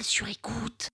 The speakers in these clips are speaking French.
sur écoute.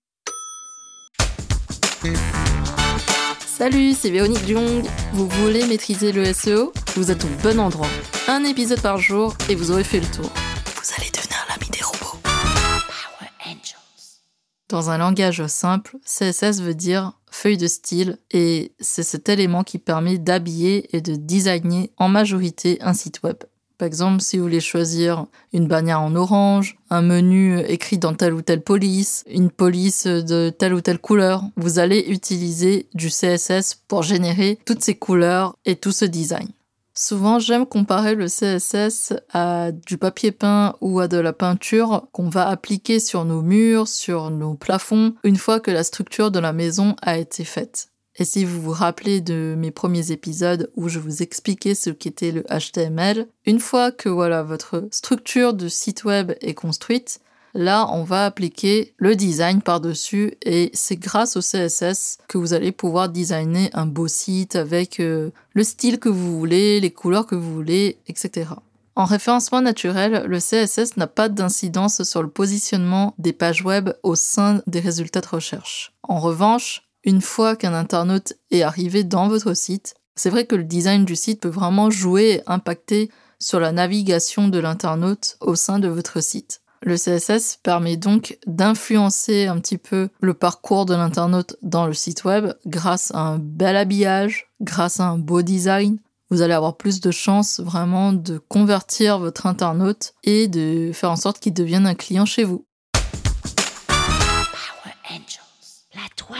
Salut, c'est Véronique Jung. Vous voulez maîtriser le SEO Vous êtes au bon endroit. Un épisode par jour et vous aurez fait le tour. Vous allez devenir l'ami des robots. Power Angels. Dans un langage simple, CSS veut dire feuille de style et c'est cet élément qui permet d'habiller et de designer en majorité un site web. Par exemple, si vous voulez choisir une bannière en orange, un menu écrit dans telle ou telle police, une police de telle ou telle couleur, vous allez utiliser du CSS pour générer toutes ces couleurs et tout ce design. Souvent, j'aime comparer le CSS à du papier peint ou à de la peinture qu'on va appliquer sur nos murs, sur nos plafonds, une fois que la structure de la maison a été faite. Et si vous vous rappelez de mes premiers épisodes où je vous expliquais ce qu'était le HTML, une fois que voilà votre structure de site web est construite, là on va appliquer le design par-dessus et c'est grâce au CSS que vous allez pouvoir designer un beau site avec euh, le style que vous voulez, les couleurs que vous voulez, etc. En référencement naturel, le CSS n'a pas d'incidence sur le positionnement des pages web au sein des résultats de recherche. En revanche, une fois qu'un internaute est arrivé dans votre site, c'est vrai que le design du site peut vraiment jouer et impacter sur la navigation de l'internaute au sein de votre site. Le CSS permet donc d'influencer un petit peu le parcours de l'internaute dans le site web grâce à un bel habillage, grâce à un beau design. Vous allez avoir plus de chances vraiment de convertir votre internaute et de faire en sorte qu'il devienne un client chez vous.